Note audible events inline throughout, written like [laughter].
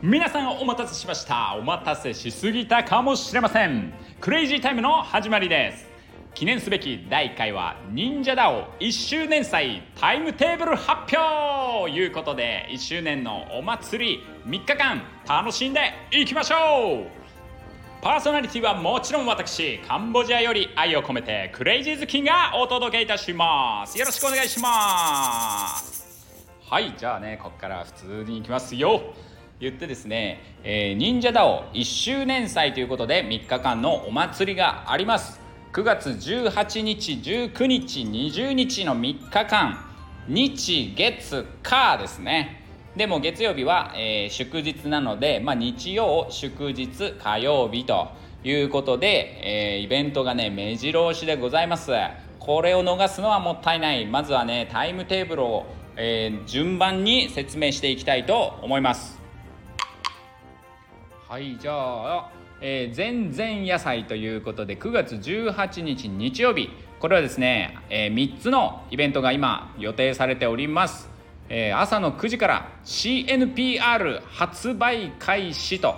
皆さんお待たせしました。お待たせしすぎたかもしれません。クレイジータイムの始まりです。記念すべき第1回は忍者ダオ1周年祭タイムテーブル発表。ということで1周年のお祭り3日間楽しんでいきましょう。パーソナリティはもちろん私カンボジアより愛を込めてクレイジーズキンがお届けいたします。よろしくお願いします。はいじゃあねここから普通に行きますよ。言ってですね、えー、忍者ダオ1周年祭ということで3日間のお祭りがあります。9月18日19日20日の3日間日月火ですね。でも月曜日は、えー、祝日なので、まあ、日曜祝日火曜日ということで、えー、イベントがね目白押しでございます。これを逃すのはもったいない。まずはねタイムテーブルを、えー、順番に説明していきたいと思います。はいじゃあ、えー、全然野菜ということで9月18日日曜日。これはですね、えー、3つのイベントが今予定されております、え、朝の9時から CNPR 発売開始と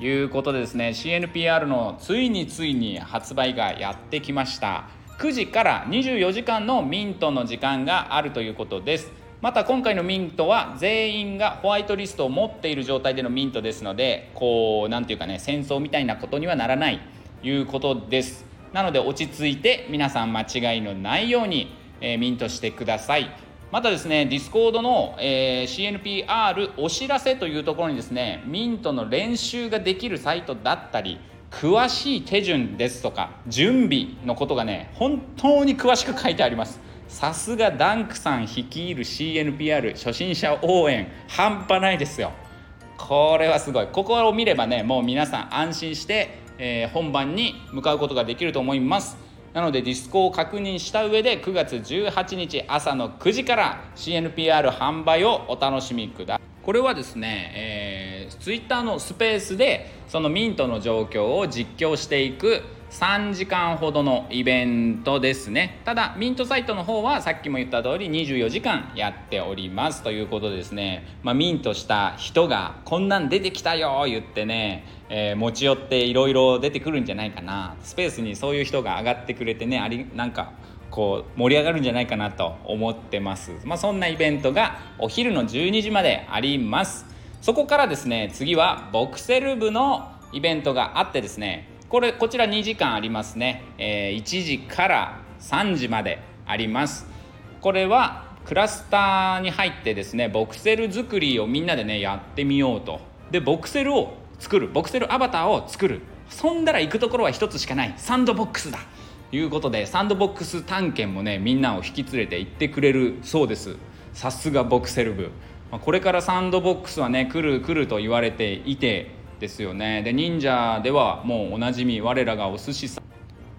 いうことでですね CNPR のついについに発売がやってきました。9時から24時間のミントの時間があるということです。また今回のミントは全員がホワイトリストを持っている状態でのミントですのでこう何て言うかね戦争みたいなことにはならないということです。なので落ち着いて皆さん間違いのないように、えー、ミントしてください。またですねディスコードの、えー、CNPR お知らせというところにですねミントの練習ができるサイトだったり詳しい手順ですとか準備のことがね本当に詳しく書いてあります。さすがダンクさん率いる CNPR 初心者応援半端ないですよ。これはすごい。ここを見ればねもう皆さん安心して、えー、本番に向かうことができると思います。なのでディスコを確認した上で9月18日朝の9時から CNPR 販売をお楽しみください。これはですね、えー、Twitter のスペースでそのミントの状況を実況していく3時間ほどのイベントですね。ただミントサイトの方はさっきも言った通り24時間やっておりますということでですね、まあ、ミントした人がこんなん出てきたよ言ってね、えー、持ち寄っていろいろ出てくるんじゃないかな。スペースにそういう人が上がってくれてねありなんかこう盛り上がるんじゃないかなと思ってます、まあ、そんなイベントがお昼の12時まであります。そこからですね次はボクセル部のイベントがあってですねこれこちら2時間ありますね、えー、1時から3時まであります。これはクラスターに入ってですねボクセル作りをみんなでねやってみようと。でボクセルを作る。ボクセルアバターを作る。そんだら行くところは一つしかない。サンドボックスだ。ということでサンドボックス探検もねみんなを引き連れて行ってくれるそうです。さすがボクセル部。これからサンドボックスはね来る来ると言われていてですよね。で忍者ではもうおなじみ我らがお寿司さん。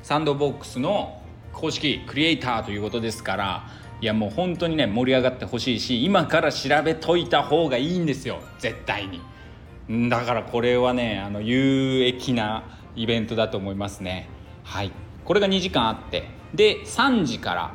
サンドボックスの公式クリエイターということですからいやもう本当にね盛り上がってほしいし今から調べといた方がいいんですよ。絶対に。だからこれはねあの有益なイベントだと思いますね。はい。これが2時間あって。で3時から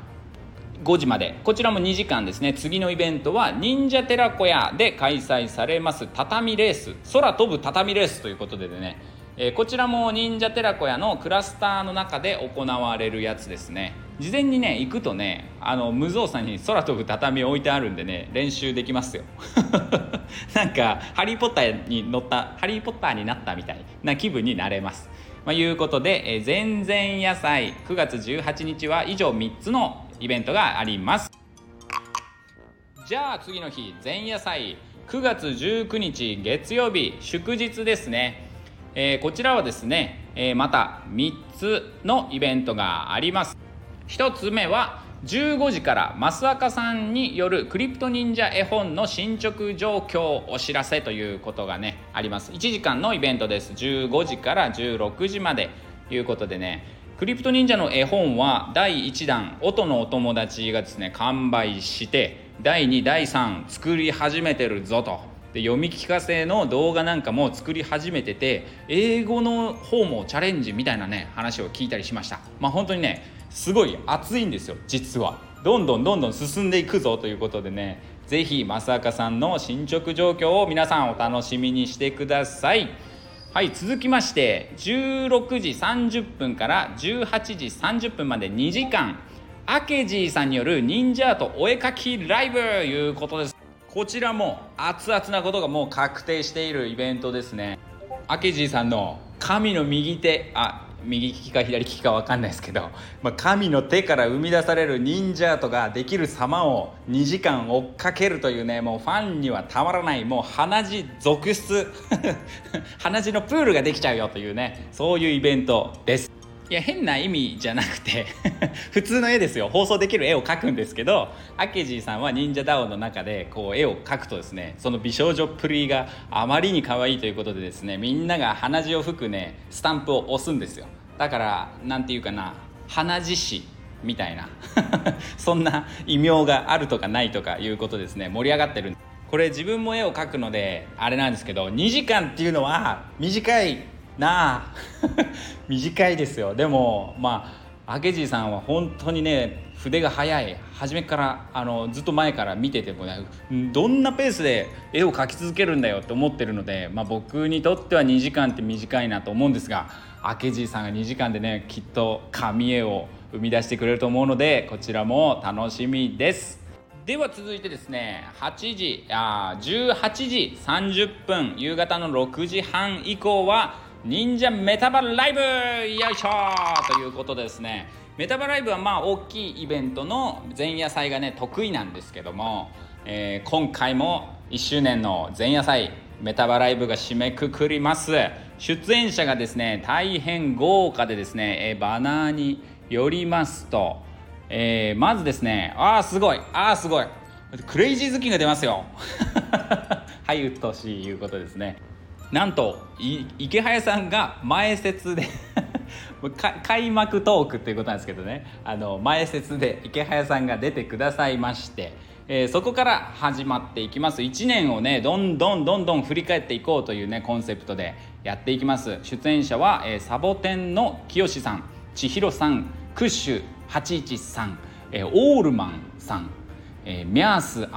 5時まで。こちらも2時間ですね。次のイベントは忍者寺子屋で開催されます畳レース。空飛ぶ畳レースということでね、えー、こちらも忍者寺子屋のクラスターの中で行われるやつですね。事前にね行くとねあの無造作に空飛ぶ畳置いてあるんでね練習できますよ。[laughs] なんかハリー・ポッターに乗ったハリー・ポッターになったみたいな気分になれます。まあ、いうことで、えー、全然野菜。9月18日は以上3つのイベントがあります。じゃあ次の日前夜祭。9月19日月曜日祝日ですね、えー、こちらはですね、えー、また3つのイベントがあります。1つ目は15時から増赤さんによるクリプト忍者絵本の進捗状況お知らせということがねあります。1時間のイベントです。15時から16時まで。ということでねクリプト忍者の絵本は第1弾音のお友達がですね完売して第2第3作り始めてるぞと。で読み聞かせの動画なんかも作り始めてて英語の方もチャレンジみたいなね話を聞いたりしました。まあ本当にねすごい熱いんですよ実は。どんどんどんどん進んでいくぞということでね是非正明さんの進捗状況を皆さんお楽しみにしてください。はい続きまして16時30分から18時30分まで2時間。アケジーさんによる忍者アートお絵かきライブいうことです。こちらも熱々なことがもう確定しているイベントですね。アケジーさんの神の右手あ右利きか左利きか分かんないですけど、[laughs] まあ、神の手から生み出される忍者アートができる様を2時間追っかけるというねもうファンにはたまらないもう鼻血続出 [laughs] 鼻血のプールができちゃうよというねそういうイベントです。いや変な意味じゃなくて [laughs] 普通の絵ですよ。放送できる絵を描くんですけどアケジーさんは忍者ダオの中でこう絵を描くとですねその美少女っぷりがあまりに可愛いということでですねみんなが鼻血を吹くねスタンプを押すんですよ。だから何て言うかな鼻血師みたいな [laughs] そんな異名があるとかないとかいうことですね盛り上がってるこれ自分も絵を描くのであれなんですけど2時間っていうのは短いなあ。[laughs] 短いですよ。でもまあ明治さんは本当にね筆が速い。初めからあのずっと前から見ててもねどんなペースで絵を描き続けるんだよって思ってるので、まあ、僕にとっては2時間って短いなと思うんですが明治さんが2時間でねきっと紙絵を生み出してくれると思うのでこちらも楽しみです。では続いてですね8時あ18時30分夕方の6時半以降は忍者メタバライブよいしょということですね。メタバライブはまあ大きいイベントの前夜祭がね得意なんですけども、えー、今回も1周年の前夜祭メタバライブが締めくくります。出演者がですね大変豪華でですね、えー、バナーによりますと、えー、まずですねああすごいああすごい。クレイジー好きが出ますよ。[laughs] はい鬱陶しいいうことですね。なんと池早さんが前説で [laughs] 開幕トークっていうことなんですけどね。あの前説で池早さんが出てくださいまして、えー、そこから始まっていきます。1年をねどんどんどんどん振り返っていこうというねコンセプトでやっていきます。出演者は、えー、サボテンの清さん千尋さんクッシュ81さん、えー、オールマンさん、えー、ミャース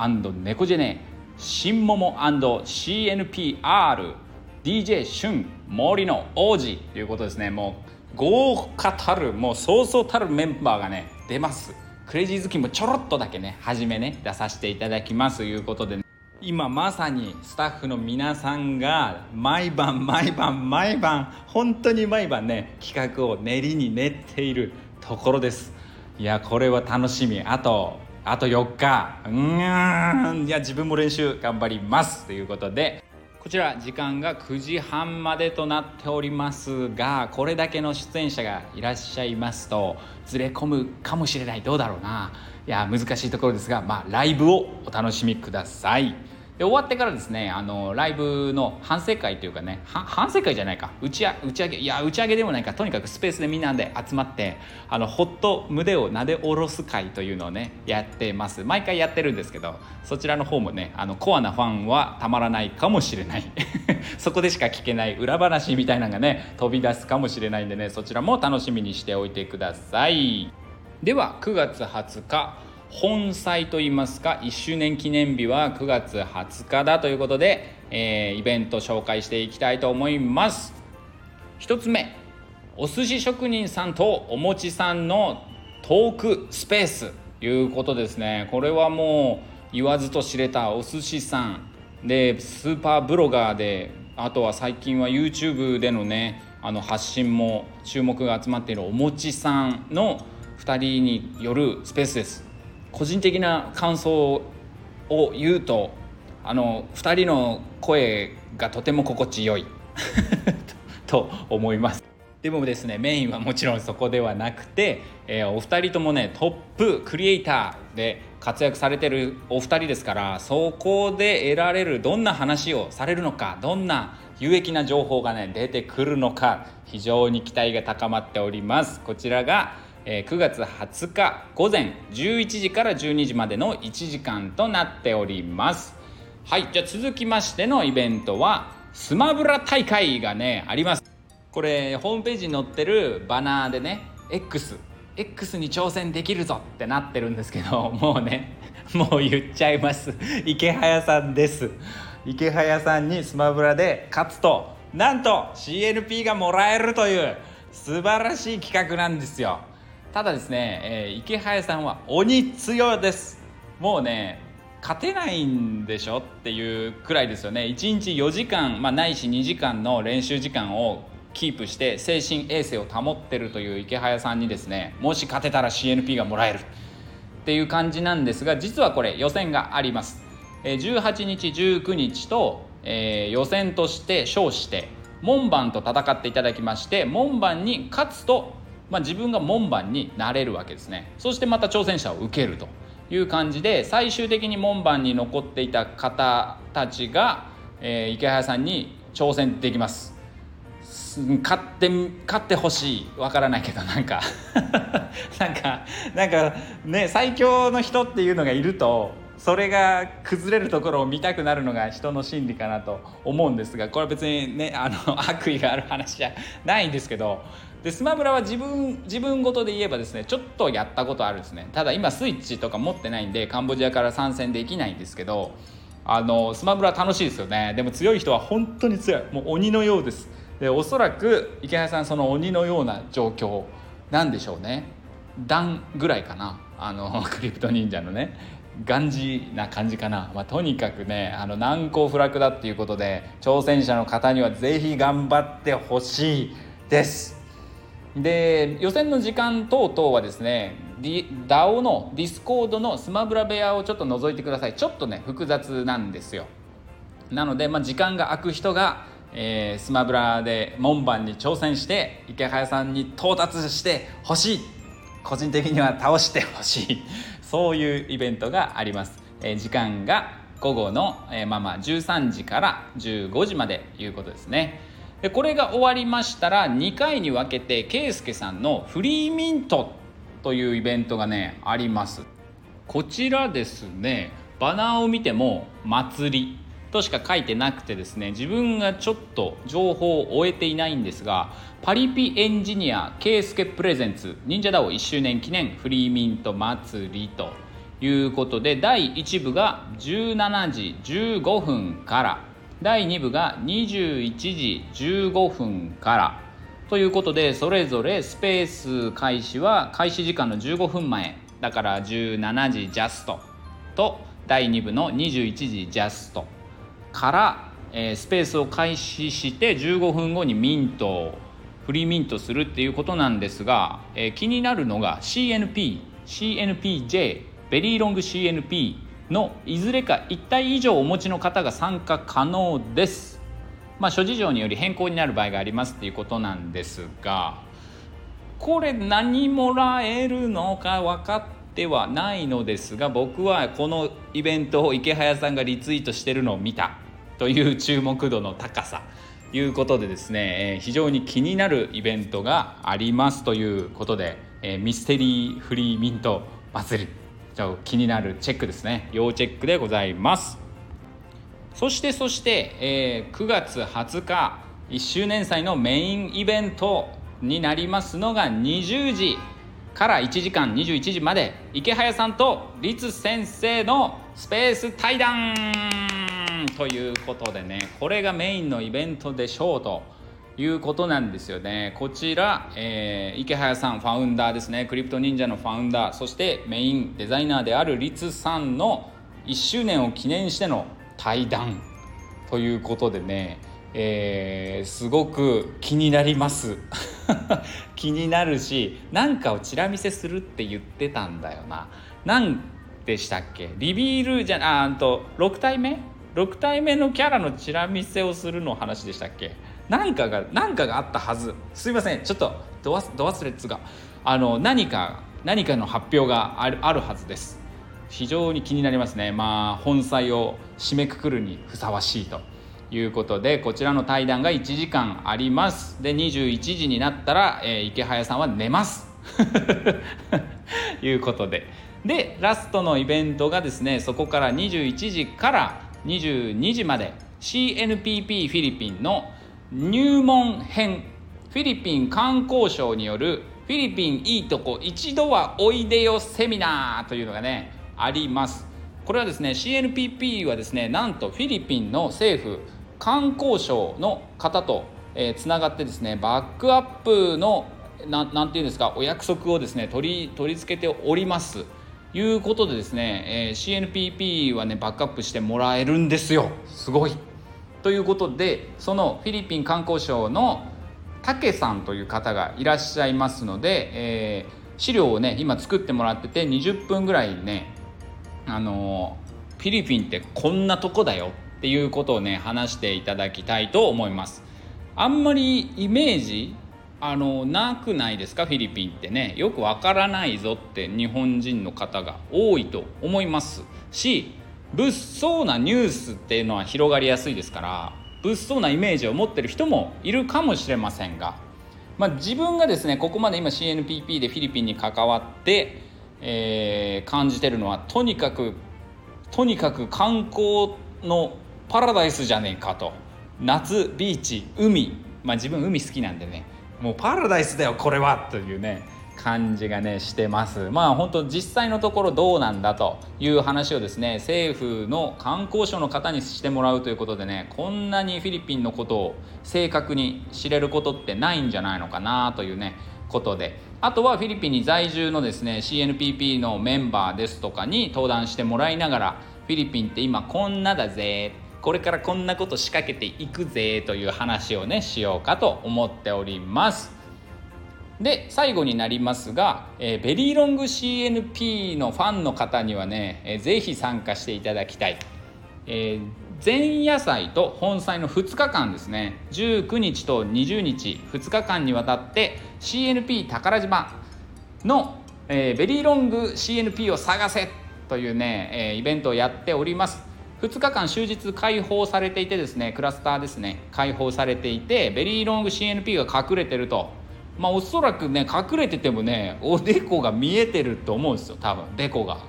ネコジェネ新桃 &CNPR DJ 春森の王子ということですね。もう豪華たるもうそうそうたるメンバーがね出ます。クレイジー好きもちょろっとだけね初めね出させていただきますということで、ね、今まさにスタッフの皆さんが毎晩毎晩毎晩本当に毎晩ね企画を練りに練っているところです。いやこれは楽しみ。あとあと4日。うんいや自分も練習頑張りますということで。こちら時間が9時半までとなっておりますがこれだけの出演者がいらっしゃいますとずれ込むかもしれないどうだろうないや難しいところですがまあライブをお楽しみください。で終わってからですねあのライブの反省会というかね反省会じゃないか。打ち打ち上げいや打ち上げでもないか。とにかくスペースでみんなで集まってあのほっと胸をなで下ろす会というのをねやってます。毎回やってるんですけどそちらの方もねあのコアなファンはたまらないかもしれない。[laughs] そこでしか聞けない裏話みたいなのがね飛び出すかもしれないんでねそちらも楽しみにしておいてください。では9月20日本祭といいますか1周年記念日は9月20日だということで、えー、イベント紹介していきたいと思います。1つ目お寿司職人さんとお餅さんのトークスペースいうことですね。これはもう言わずと知れたお寿司さんでスーパーブロガーであとは最近は YouTube でのねあの発信も注目が集まっているお餅さんの2人によるスペースです。個人的な感想を言うとあの2人の声がとても心地よい。[laughs] と思います。でもですねメインはもちろんそこではなくて、えー、お二人ともねトップクリエイターで活躍されてるお二人ですからそこで得られるどんな話をされるのかどんな有益な情報がね出てくるのか非常に期待が高まっております。こちらがえ9月20日午前11時から12時までの1時間となっております。はいじゃあ続きましてのイベントはスマブラ大会がねあります。これホームページに載ってるバナーでね X X に挑戦できるぞってなってるんですけど [laughs] もうねもう言っちゃいます。池早さんです。池早さんにスマブラで勝つとなんと CNP がもらえるという素晴らしい企画なんですよ。ただですね、えー、池早さんは鬼強です。もうね勝てないんでしょっていうくらいですよね。1日4時間、まあ、ないし2時間の練習時間をキープして精神衛生を保ってるという池早さんにですねもし勝てたら CNP がもらえる。っていう感じなんですが実はこれ予選があります。18日19日と、えー、予選として称して門番と戦っていただきまして門番に勝つと、まあ、自分が門番になれるわけですね。そしてまた挑戦者を受けるという感じで最終的に門番に残っていた方たちが、えー、池早さんに挑戦できます。勝って勝ってほしい。わからないけどなんか [laughs] なんかなんかね最強の人っていうのがいるとそれが崩れるところを見たくなるのが人の心理かなと思うんですがこれは別にねあの悪意がある話じゃないんですけどでスマブラは自分自分ごとで言えばですねちょっとやったことあるんですね。ただ今スイッチとか持ってないんでカンボジアから参戦できないんですけどあのスマブラ楽しいですよね。でも強い人は本当に強い。もう鬼のようです。でおそらく池谷さんその鬼のような状況なんでしょうね。段ぐらいかな。あの [laughs] クリプト忍者のね。がんじな感じかな、まあ、とにかくねあの難攻不落だっていうことで挑戦者の方には是非頑張ってほしいです。で予選の時間等々はですね DAO のディスコードのスマブラ部屋をちょっと覗いてください。ちょっとね複雑なんですよ。なので、まあ、時間が空く人が、えー、スマブラで門番に挑戦してイケハヤさんに到達してほしい。個人的には倒してほしい。そういうイベントがあります、えー、時間が午後の、えー、まあまあ13時から15時までいうことですね。これが終わりましたら2回に分けて圭介さんのフリーミントというイベントがねあります。こちらですねバナーを見ても「祭り」としか書いてなくてですね自分がちょっと情報を終えていないんですがパリピエンジニア圭介プレゼンツ忍者ダオ1周年記念フリーミント祭りということで第1部が17時15分から第2部が21時15分から。ということでそれぞれスペース開始は開始時間の15分前。だから17時ジャスト。と第2部の21時ジャスト。から、えー、スペースを開始して15分後にミントをフリーミントするっていうことなんですが、えー、気になるのが CNP CNPJ ベリーロング CNP のいずれか1体以上お持ちの方が参加可能です。まあ、諸事情により変更になる場合がありますっていうことなんですがこれ何もらえるのか分かってはないのですが僕はこのイベントを池早さんがリツイートしてるのを見た。という注目度の高さ。いうことでですね非常に気になるイベントがありますということでミステリーフリーミント祭り。じゃあ気になるチェックですね。要チェックでございます。そしてそして、えー、9月20日1周年祭のメインイベントになりますのが20時から1時間21時まで池早さんと律先生のスペース対談ということでねこれがメインのイベントでしょうと。いうことなんですよね。こちら、えー、池早さんファウンダーですね。クリプト忍者のファウンダー。そしてメインデザイナーであるリツさんの1周年を記念しての対談。ということでね、えー、すごく気になります。[laughs] 気になるし何かをチラ見せするって言ってたんだよな。何でしたっけ？リビールじゃああと6体目？6体目のキャラのチラ見せをするの話でしたっけ？何かが何かがあったはず。すいません。ちょっとド忘れっつがあの何か何かの発表があるあるはずです。非常に気になりますね。まあ本妻を締めくくるにふさわしいと。いうことでこちらの対談が1時間あります。で21時になったら、えー、池早さんは寝ます。[laughs] いうことで。でラストのイベントがですねそこから21時から22時まで CNPP フィリピンの入門編フィリピン観光省によるフィリピンいいとこ一度はおいでよセミナーというのがねあります。これはですね CNPP はですねなんとフィリピンの政府観光省の方とえー、つながってですねバックアップのななんていうんですかお約束をですね取り取り付けております。いうことでですね、えー、CNPP はねバックアップしてもらえるんですよ。すごい。ということでそのフィリピン観光省の武さんという方がいらっしゃいますので、えー、資料をね今作ってもらってて20分ぐらいねあのフィリピンってこんなとこだよっていうことをね話していただきたいと思います。あんまりイメージあのなくないですかフィリピンってね。よくわからないぞって日本人の方が多いと思いますし物騒なニュースっていうのは広がりやすいですから物騒なイメージを持ってる人もいるかもしれませんが、まあ、自分がですねここまで今 CNPP でフィリピンに関わって、えー、感じてるのはとにかくとにかく観光のパラダイスじゃねえかと。夏ビーチ海。まあ自分海好きなんでね。もうパラダイスだよこれは。というね。感じがねしてます。まあ本当実際のところどうなんだという話をですね政府の観光省の方にしてもらうということでねこんなにフィリピンのことを正確に知れることってないんじゃないのかなというねことで。あとはフィリピンに在住のですね CNPP のメンバーですとかに登壇してもらいながらフィリピンって今こんなだぜこれからこんなこと仕掛けていくぜという話をねしようかと思っております。で最後になりますが、えー、ベリーロング CNP のファンの方にはね、えー、ぜひ参加していただきたい、えー、前夜祭と本祭の2日間ですね。19日と20日2日間にわたって CNP 宝島の、えー、ベリーロング CNP を探せというね、えー、イベントをやっております。2日間終日開放されていてですねクラスターですね開放されていてベリーロング CNP が隠れてるとまあおそらくね隠れててもねおでこが見えてると思うんですよ多分。でこが。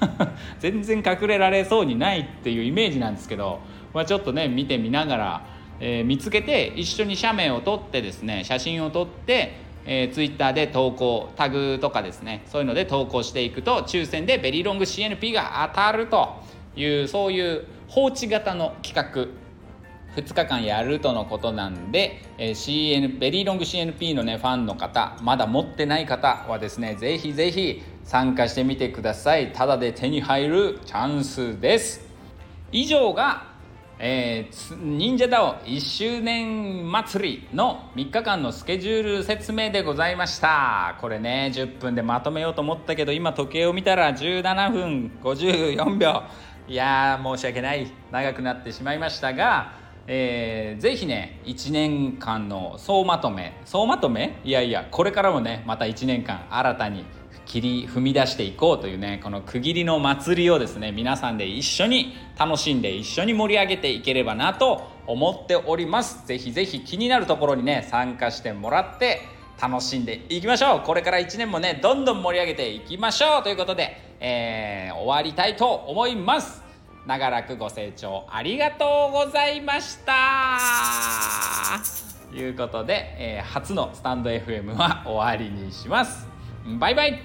[laughs] 全然隠れられそうにないっていうイメージなんですけど、まあ、ちょっとね見てみながら、えー、見つけて一緒に写メを撮ってですね写真を撮ってえー、ツイッターで投稿タグとかですねそういうので投稿していくと抽選でベリーロング CNP が当たるというそういう放置型の企画2日間やるとのことなんで、えー、CN ベリーロング CNP のねファンの方まだ持ってない方はですねぜひぜひ参加してみてください。ただで手に入るチャンスです。以上が、えー、忍者ダオ1周年祭りの3日間のスケジュール説明でございました。これね10分でまとめようと思ったけど今時計を見たら17分54秒。いや申し訳ない。長くなってしまいましたが、えー、ぜひね1年間の総まとめ総まとめ？いやいやこれからもねまた1年間新たに切り踏み出していこうというねこの区切りの祭りをですね皆さんで一緒に楽しんで一緒に盛り上げていければなと思っております。ぜひぜひ気になるところにね参加してもらって楽しんでいきましょう。これから1年もねどんどん盛り上げていきましょう。ということでえー、終わりたいと思います。長らくご清聴ありがとうございましたということで、えー、初のスタンド FM は終わりにします。バイバイ